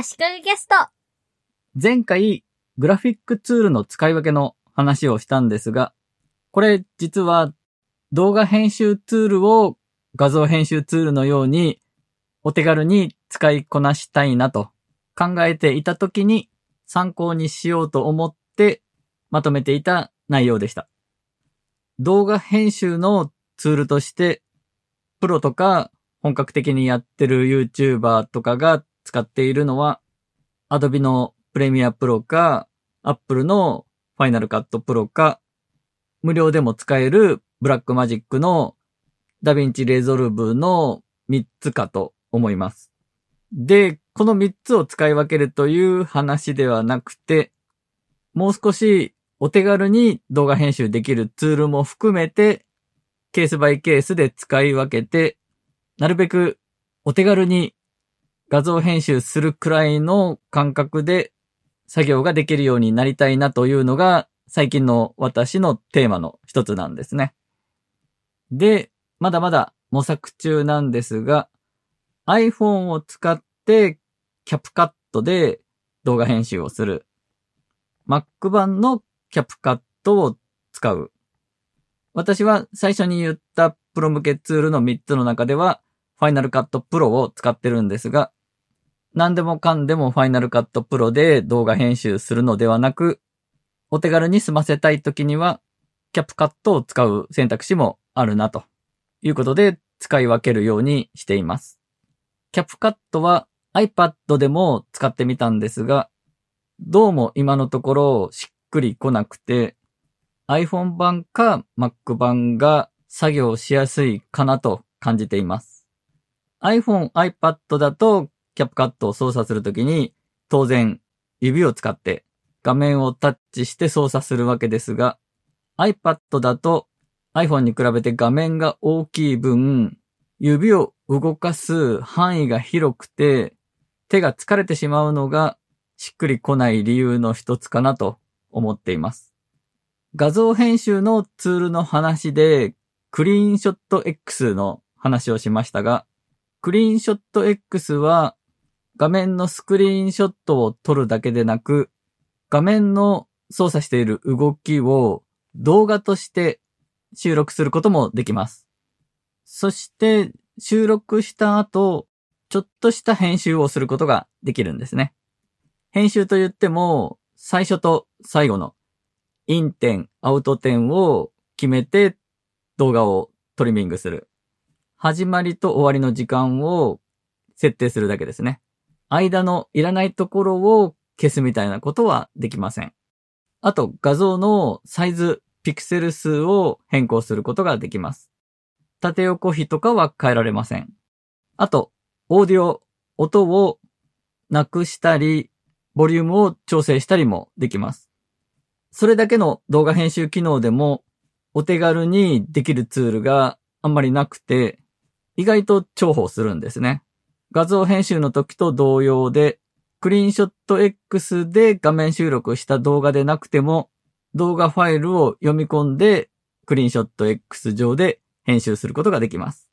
足利ゲスト。前回、グラフィックツールの使い分けの話をしたんですが、これ実は動画編集ツールを画像編集ツールのようにお手軽に使いこなしたいなと考えていた時に参考にしようと思ってまとめていた内容でした。動画編集のツールとしてプロとか本格的にやってる YouTuber とかが使っているのは Adobe の Premiere Pro か Apple の Final Cut Pro か無料でも使える Blackmagic の DaVinci Resolve の3つかと思います。で、この3つを使い分けるという話ではなくて、もう少しお手軽に動画編集できるツールも含めて、ケースバイケースで使い分けて、なるべくお手軽に画像編集するくらいの感覚で作業ができるようになりたいなというのが最近の私のテーマの一つなんですね。で、まだまだ模索中なんですが、iPhone を使ってキャプカットで動画編集をする。Mac 版のキャプカットを使う。私は最初に言ったプロ向けツールの3つの中では、Final Cut Pro を使ってるんですが、何でもかんでも Final Cut Pro で動画編集するのではなく、お手軽に済ませたい時には、キャップカットを使う選択肢もあるなということで使い分けるようにしています。キャップカットは iPad でも使ってみたんですが、どうも今のところしっくりこなくて、iPhone 版か Mac 版が作業しやすいかなと感じています。iPhone、iPad だとキャップカットを操作するときに当然指を使って画面をタッチして操作するわけですが、iPad だと iPhone に比べて画面が大きい分、指を動かす範囲が広くて、手が疲れてしまうのがしっくりこない理由の一つかなと思っています。画像編集のツールの話で、クリーンショット X の話をしましたが、クリーンショット X は画面のスクリーンショットを撮るだけでなく、画面の操作している動きを動画として収録することもできます。そして収録した後、ちょっとした編集をすることができるんですね。編集と言っても、最初と最後のイン点、アウト点を決めて動画をトリミングする。始まりと終わりの時間を設定するだけですね。間のいらないところを消すみたいなことはできません。あと画像のサイズ、ピクセル数を変更することができます。縦横比とかは変えられません。あと、オーディオ、音をなくしたり、ボリュームを調整したりもできます。それだけの動画編集機能でもお手軽にできるツールがあんまりなくて、意外と重宝するんですね。画像編集の時と同様で、クリーンショット X で画面収録した動画でなくても、動画ファイルを読み込んで、クリーンショット X 上で編集することができます。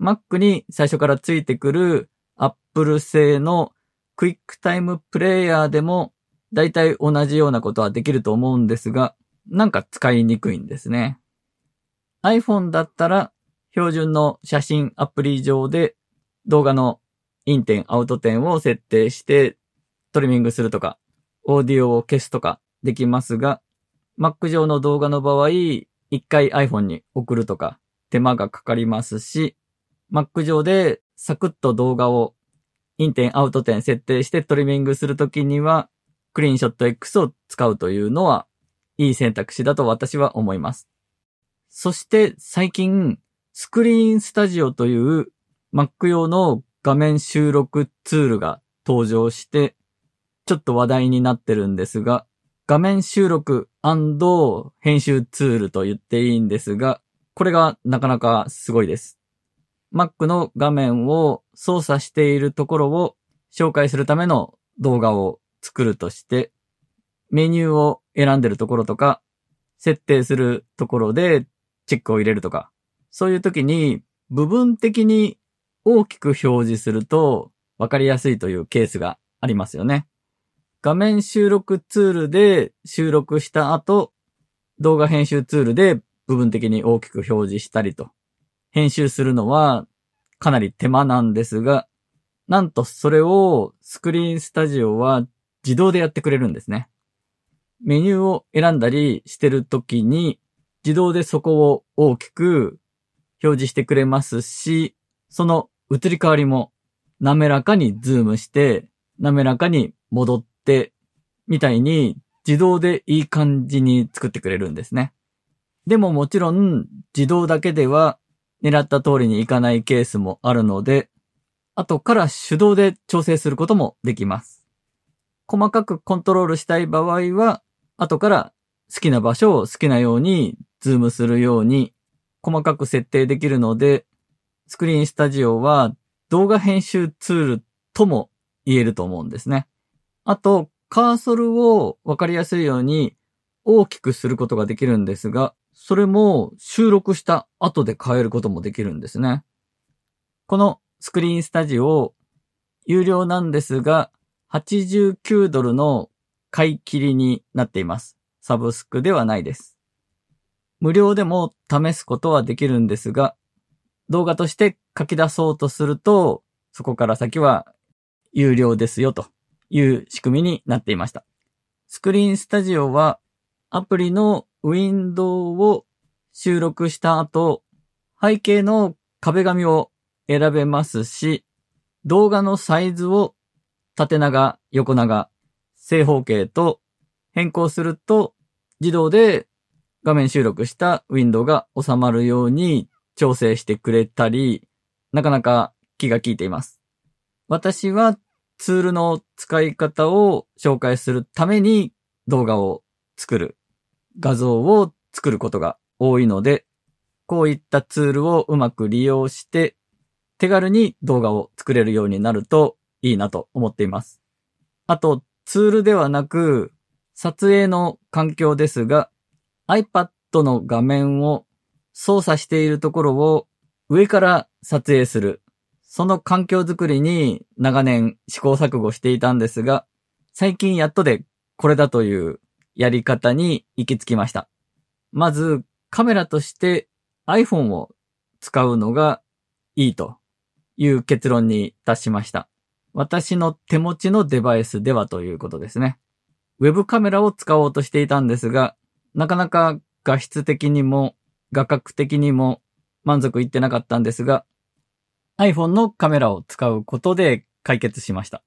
Mac に最初からついてくる Apple 製のクイックタイムプレイヤーでも大体同じようなことはできると思うんですが、なんか使いにくいんですね。iPhone だったら標準の写真アプリ上で動画のイン点、アウト点を設定してトリミングするとか、オーディオを消すとかできますが、Mac 上の動画の場合、一回 iPhone に送るとか手間がかかりますし、Mac 上でサクッと動画をイン点、アウト点設定してトリミングするときには、クリーンショット X を使うというのは、いい選択肢だと私は思います。そして最近、スクリーンスタジオという Mac 用の画面収録ツールが登場して、ちょっと話題になってるんですが、画面収録編集ツールと言っていいんですが、これがなかなかすごいです。Mac の画面を操作しているところを紹介するための動画を作るとして、メニューを選んでるところとか、設定するところでチェックを入れるとか、そういう時に部分的に大きく表示すると分かりやすいというケースがありますよね。画面収録ツールで収録した後、動画編集ツールで部分的に大きく表示したりと。編集するのはかなり手間なんですが、なんとそれをスクリーンスタジオは自動でやってくれるんですね。メニューを選んだりしてるときに自動でそこを大きく表示してくれますし、その移り変わりも滑らかにズームして、滑らかに戻って、みたいに自動でいい感じに作ってくれるんですね。でももちろん自動だけでは狙った通りにいかないケースもあるので、後から手動で調整することもできます。細かくコントロールしたい場合は、後から好きな場所を好きなようにズームするように細かく設定できるので、 Screen Studio は動画編集ツールとも言えると思うんですね。あと、カーソルをわかりやすいように大きくすることができるんですが、それも収録した後で変えることもできるんですね。この Screen Studio、有料なんですが、89ドルの買い切りになっています。サブスクではないです。無料でも試すことはできるんですが、動画として書き出そうとすると、そこから先は有料ですよという仕組みになっていました。スクリーンスタジオはアプリのウィンドウを収録した後、背景の壁紙を選べますし、動画のサイズを縦長、横長、正方形と変更すると自動で画面収録したウィンドウが収まるように調整してくれたり、なかなか気が利いています。私はツールの使い方を紹介するために動画を作る、画像を作ることが多いので、こういったツールをうまく利用して手軽に動画を作れるようになるといいなと思っています。あと、ツールではなく、撮影の環境ですが、iPad の画面を操作しているところを上から撮影する。その環境づくりに長年試行錯誤していたんですが、最近やっとでこれだというやり方に行き着きました。まずカメラとして iPhone を使うのがいいという結論に達しました。私の手持ちのデバイスではということですね。ウェブカメラを使おうとしていたんですが、なかなか画質的にも画角的にも満足いってなかったんですが、iPhone のカメラを使うことで解決しました。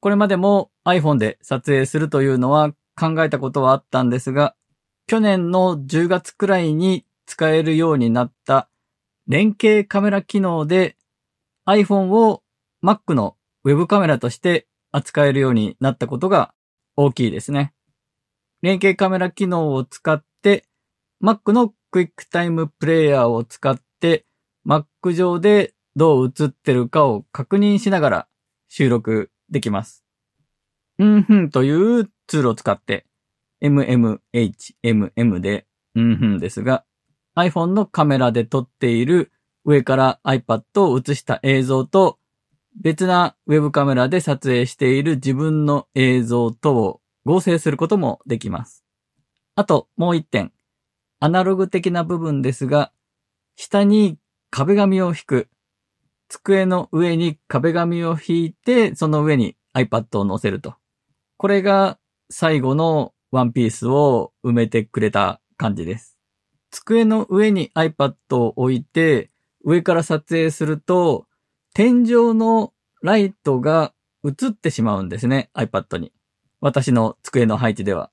これまでも iPhone で撮影するというのは考えたことはあったんですが、去年の10月くらいに使えるようになった連携カメラ機能で iPhone を Mac の Web カメラとして扱えるようになったことが大きいですね。連携カメラ機能を使って、Mac のクイックタイムプレイヤーを使って、Mac 上でどう映ってるかを確認しながら収録できます。うんふんというツールを使って、MMHMM で、うんふんですが、iPhone のカメラで撮っている上から iPad を映した映像と別なウェブカメラで撮影している自分の映像とを合成することもできます。あと、もう一点。アナログ的な部分ですが、下に壁紙を引く。机の上に壁紙を引いて、その上に iPad を載せると。これが最後のワンピースを埋めてくれた感じです。机の上に iPad を置いて、上から撮影すると、天井のライトが映ってしまうんですね、iPad に。私の机の配置では。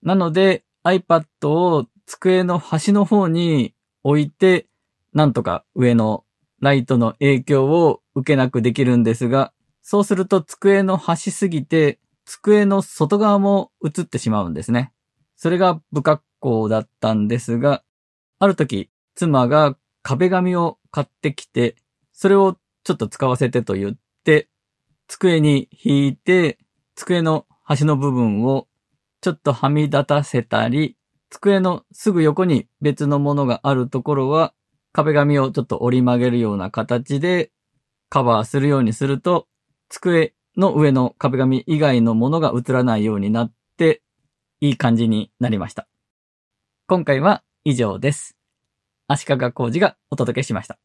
なので iPad を机の端の方に置いて、なんとか上のライトの影響を受けなくできるんですが、そうすると机の端すぎて、机の外側も映ってしまうんですね。それが不格好だったんですが、ある時、妻が壁紙を買ってきて、それをちょっと使わせてと言って、机に引いて、机の端の部分をちょっとはみ出たせたり、机のすぐ横に別のものがあるところは、壁紙をちょっと折り曲げるような形でカバーするようにすると、机の上の壁紙以外のものが映らないようになって、いい感じになりました。今回は以上です。足利工事がお届けしました。